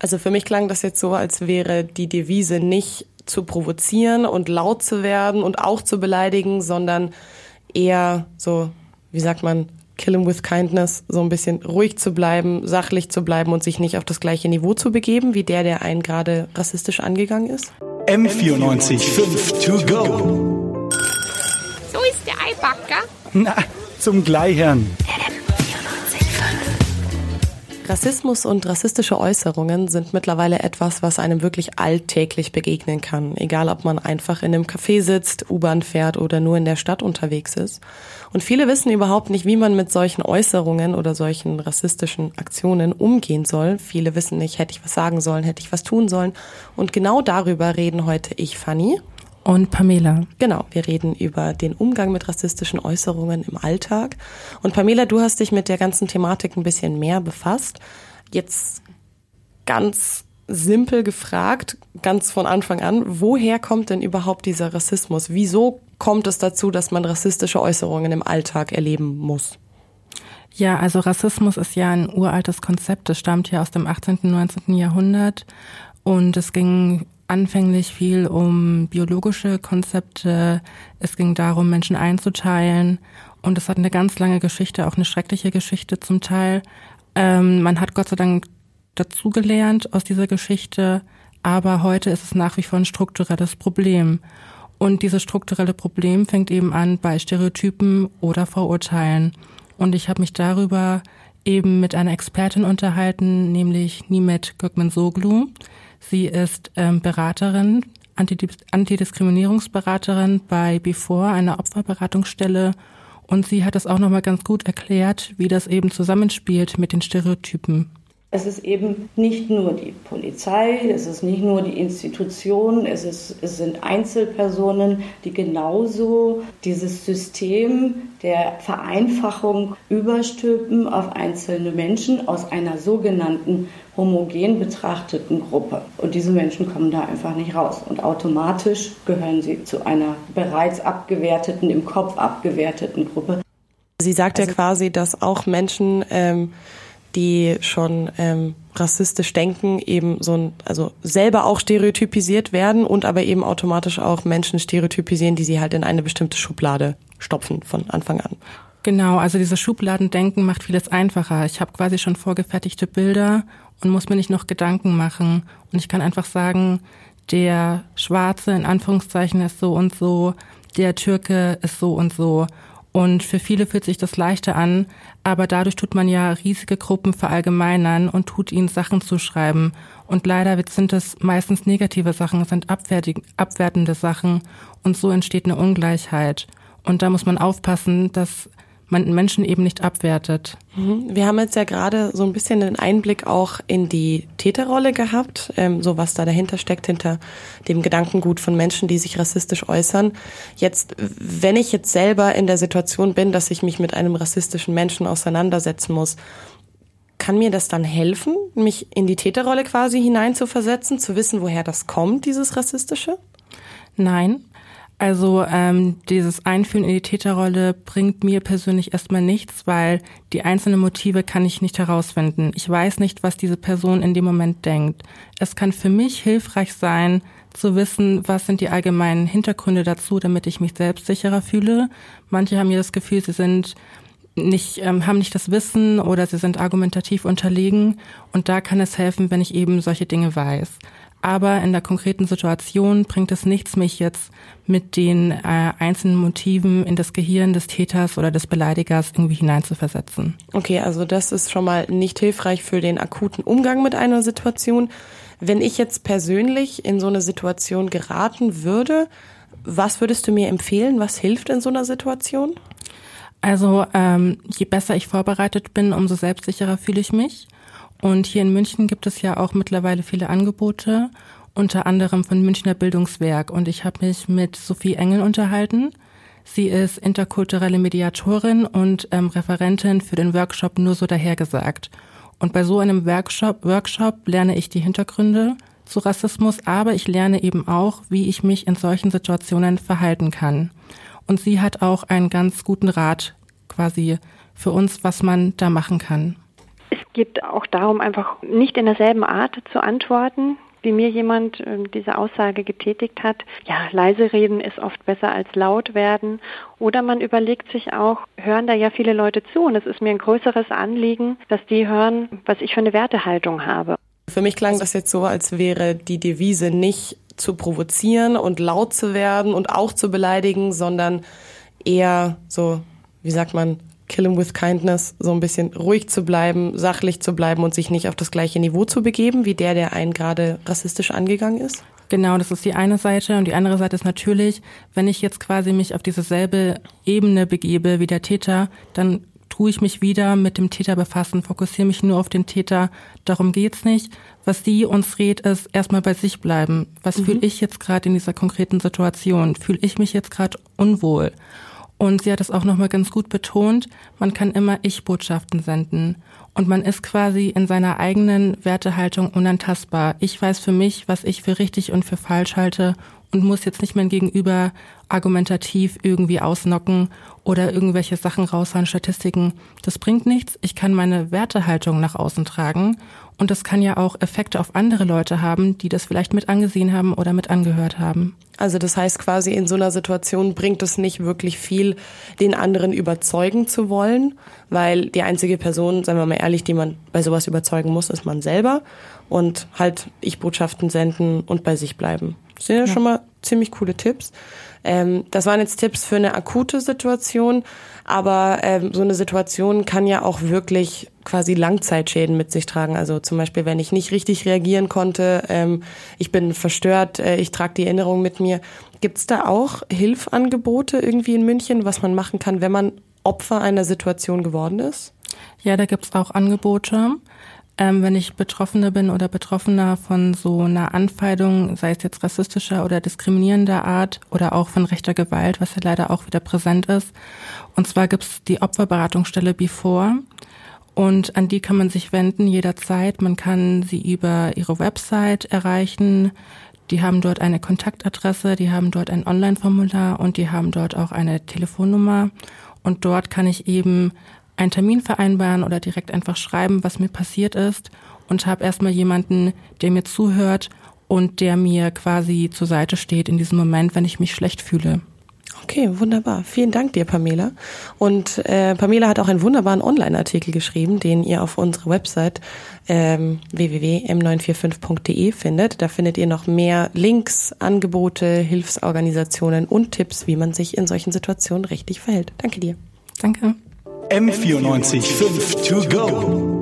Also für mich klang das jetzt so, als wäre die Devise nicht zu provozieren und laut zu werden und auch zu beleidigen, sondern eher so, wie sagt man, kill him with kindness, so ein bisschen ruhig zu bleiben, sachlich zu bleiben und sich nicht auf das gleiche Niveau zu begeben, wie der, der einen gerade rassistisch angegangen ist? M94 5 to go. So ist der Eibacker. Na, zum Gleichern. Rassismus und rassistische Äußerungen sind mittlerweile etwas, was einem wirklich alltäglich begegnen kann. Egal, ob man einfach in einem Café sitzt, U-Bahn fährt oder nur in der Stadt unterwegs ist. Und viele wissen überhaupt nicht, wie man mit solchen Äußerungen oder solchen rassistischen Aktionen umgehen soll. Viele wissen nicht, hätte ich was sagen sollen, hätte ich was tun sollen. Und genau darüber reden heute ich, Fanny. Und Pamela. Genau, wir reden über den Umgang mit rassistischen Äußerungen im Alltag. Und Pamela, du hast dich mit der ganzen Thematik ein bisschen mehr befasst. Jetzt ganz simpel gefragt, ganz von Anfang an, woher kommt denn überhaupt dieser Rassismus? Wieso kommt es dazu, dass man rassistische Äußerungen im Alltag erleben muss? Ja, also Rassismus ist ja ein uraltes Konzept. Es stammt ja aus dem 18., und 19. Jahrhundert und es ging anfänglich viel um biologische Konzepte. Es ging darum, Menschen einzuteilen. Und es hat eine ganz lange Geschichte, auch eine schreckliche Geschichte zum Teil. Ähm, man hat Gott sei Dank dazugelernt aus dieser Geschichte, aber heute ist es nach wie vor ein strukturelles Problem. Und dieses strukturelle Problem fängt eben an bei Stereotypen oder Vorurteilen. Und ich habe mich darüber eben mit einer Expertin unterhalten, nämlich Nimet Gökmen-Soglu. Sie ist ähm, Beraterin, Antidiskriminierungsberaterin bei Before, einer Opferberatungsstelle. Und sie hat es auch nochmal ganz gut erklärt, wie das eben zusammenspielt mit den Stereotypen. Es ist eben nicht nur die Polizei, es ist nicht nur die Institution, es, ist, es sind Einzelpersonen, die genauso dieses System der Vereinfachung überstülpen auf einzelne Menschen aus einer sogenannten homogen betrachteten Gruppe. Und diese Menschen kommen da einfach nicht raus. Und automatisch gehören sie zu einer bereits abgewerteten, im Kopf abgewerteten Gruppe. Sie sagt also, ja quasi, dass auch Menschen ähm, die schon ähm, rassistisch denken, eben so ein, also selber auch stereotypisiert werden und aber eben automatisch auch Menschen stereotypisieren, die sie halt in eine bestimmte Schublade stopfen von Anfang an. Genau, also dieses Schubladendenken macht vieles einfacher. Ich habe quasi schon vorgefertigte Bilder und muss mir nicht noch Gedanken machen. Und ich kann einfach sagen, der Schwarze in Anführungszeichen ist so und so, der Türke ist so und so. Und für viele fühlt sich das leichter an, aber dadurch tut man ja riesige Gruppen verallgemeinern und tut ihnen Sachen zuschreiben. Und leider sind es meistens negative Sachen, sind abwertende Sachen und so entsteht eine Ungleichheit. Und da muss man aufpassen, dass man Menschen eben nicht abwertet. Mhm. Wir haben jetzt ja gerade so ein bisschen den Einblick auch in die Täterrolle gehabt, ähm, so was da dahinter steckt, hinter dem Gedankengut von Menschen, die sich rassistisch äußern. Jetzt, wenn ich jetzt selber in der Situation bin, dass ich mich mit einem rassistischen Menschen auseinandersetzen muss, kann mir das dann helfen, mich in die Täterrolle quasi hineinzuversetzen, zu wissen, woher das kommt, dieses Rassistische? Nein, also ähm, dieses Einfühlen in die Täterrolle bringt mir persönlich erstmal nichts, weil die einzelnen Motive kann ich nicht herausfinden. Ich weiß nicht, was diese Person in dem Moment denkt. Es kann für mich hilfreich sein, zu wissen, was sind die allgemeinen Hintergründe dazu, damit ich mich selbst sicherer fühle. Manche haben mir das Gefühl, sie sind nicht, ähm, haben nicht das Wissen oder sie sind argumentativ unterlegen. Und da kann es helfen, wenn ich eben solche Dinge weiß. Aber in der konkreten Situation bringt es nichts, mich jetzt mit den äh, einzelnen Motiven in das Gehirn des Täters oder des Beleidigers irgendwie hineinzuversetzen. Okay, also das ist schon mal nicht hilfreich für den akuten Umgang mit einer Situation. Wenn ich jetzt persönlich in so eine Situation geraten würde, was würdest du mir empfehlen? Was hilft in so einer Situation? Also ähm, je besser ich vorbereitet bin, umso selbstsicherer fühle ich mich. Und hier in München gibt es ja auch mittlerweile viele Angebote, unter anderem von Münchner Bildungswerk. Und ich habe mich mit Sophie Engel unterhalten. Sie ist interkulturelle Mediatorin und ähm, Referentin für den Workshop Nur so dahergesagt. Und bei so einem Workshop, Workshop lerne ich die Hintergründe zu Rassismus, aber ich lerne eben auch, wie ich mich in solchen Situationen verhalten kann. Und sie hat auch einen ganz guten Rat quasi für uns, was man da machen kann geht auch darum, einfach nicht in derselben Art zu antworten, wie mir jemand äh, diese Aussage getätigt hat, ja, leise reden ist oft besser als laut werden. Oder man überlegt sich auch, hören da ja viele Leute zu und es ist mir ein größeres Anliegen, dass die hören, was ich für eine Wertehaltung habe. Für mich klang das jetzt so, als wäre die Devise nicht zu provozieren und laut zu werden und auch zu beleidigen, sondern eher so, wie sagt man, kill him with kindness, so ein bisschen ruhig zu bleiben, sachlich zu bleiben und sich nicht auf das gleiche Niveau zu begeben, wie der, der einen gerade rassistisch angegangen ist? Genau, das ist die eine Seite. Und die andere Seite ist natürlich, wenn ich jetzt quasi mich auf diese selbe Ebene begebe wie der Täter, dann tue ich mich wieder mit dem Täter befassen, fokussiere mich nur auf den Täter. Darum geht's nicht. Was die uns rät, ist erstmal bei sich bleiben. Was mhm. fühle ich jetzt gerade in dieser konkreten Situation? Fühle ich mich jetzt gerade unwohl? Und sie hat es auch nochmal ganz gut betont, man kann immer Ich-Botschaften senden. Und man ist quasi in seiner eigenen Wertehaltung unantastbar. Ich weiß für mich, was ich für richtig und für falsch halte und muss jetzt nicht mein Gegenüber argumentativ irgendwie ausnocken oder irgendwelche Sachen raushauen, Statistiken. Das bringt nichts. Ich kann meine Wertehaltung nach außen tragen und das kann ja auch Effekte auf andere Leute haben, die das vielleicht mit angesehen haben oder mit angehört haben. Also das heißt quasi in so einer Situation bringt es nicht wirklich viel, den anderen überzeugen zu wollen, weil die einzige Person, sagen wir mal ehrlich, die man bei sowas überzeugen muss, ist man selber und halt ich Botschaften senden und bei sich bleiben. Das sind ja, ja. schon mal ziemlich coole Tipps. Ähm, das waren jetzt Tipps für eine akute Situation, aber ähm, so eine Situation kann ja auch wirklich quasi Langzeitschäden mit sich tragen. Also zum Beispiel, wenn ich nicht richtig reagieren konnte, ähm, ich bin verstört, äh, ich trage die Erinnerung mit mir. Gibt's da auch Hilfangebote irgendwie in München, was man machen kann, wenn man Opfer einer Situation geworden ist? Ja, da gibt's auch Angebote. Ähm, wenn ich Betroffene bin oder Betroffener von so einer Anfeindung, sei es jetzt rassistischer oder diskriminierender Art oder auch von rechter Gewalt, was ja leider auch wieder präsent ist. Und zwar gibt's die Opferberatungsstelle Before. Und an die kann man sich wenden jederzeit. Man kann sie über ihre Website erreichen. Die haben dort eine Kontaktadresse, die haben dort ein Online-Formular und die haben dort auch eine Telefonnummer. Und dort kann ich eben einen Termin vereinbaren oder direkt einfach schreiben, was mir passiert ist und habe erstmal jemanden, der mir zuhört und der mir quasi zur Seite steht in diesem Moment, wenn ich mich schlecht fühle. Okay, wunderbar. Vielen Dank dir, Pamela. Und äh, Pamela hat auch einen wunderbaren Online-Artikel geschrieben, den ihr auf unserer Website ähm, www.m945.de findet. Da findet ihr noch mehr Links, Angebote, Hilfsorganisationen und Tipps, wie man sich in solchen Situationen richtig verhält. Danke dir. Danke. M94 5 to go.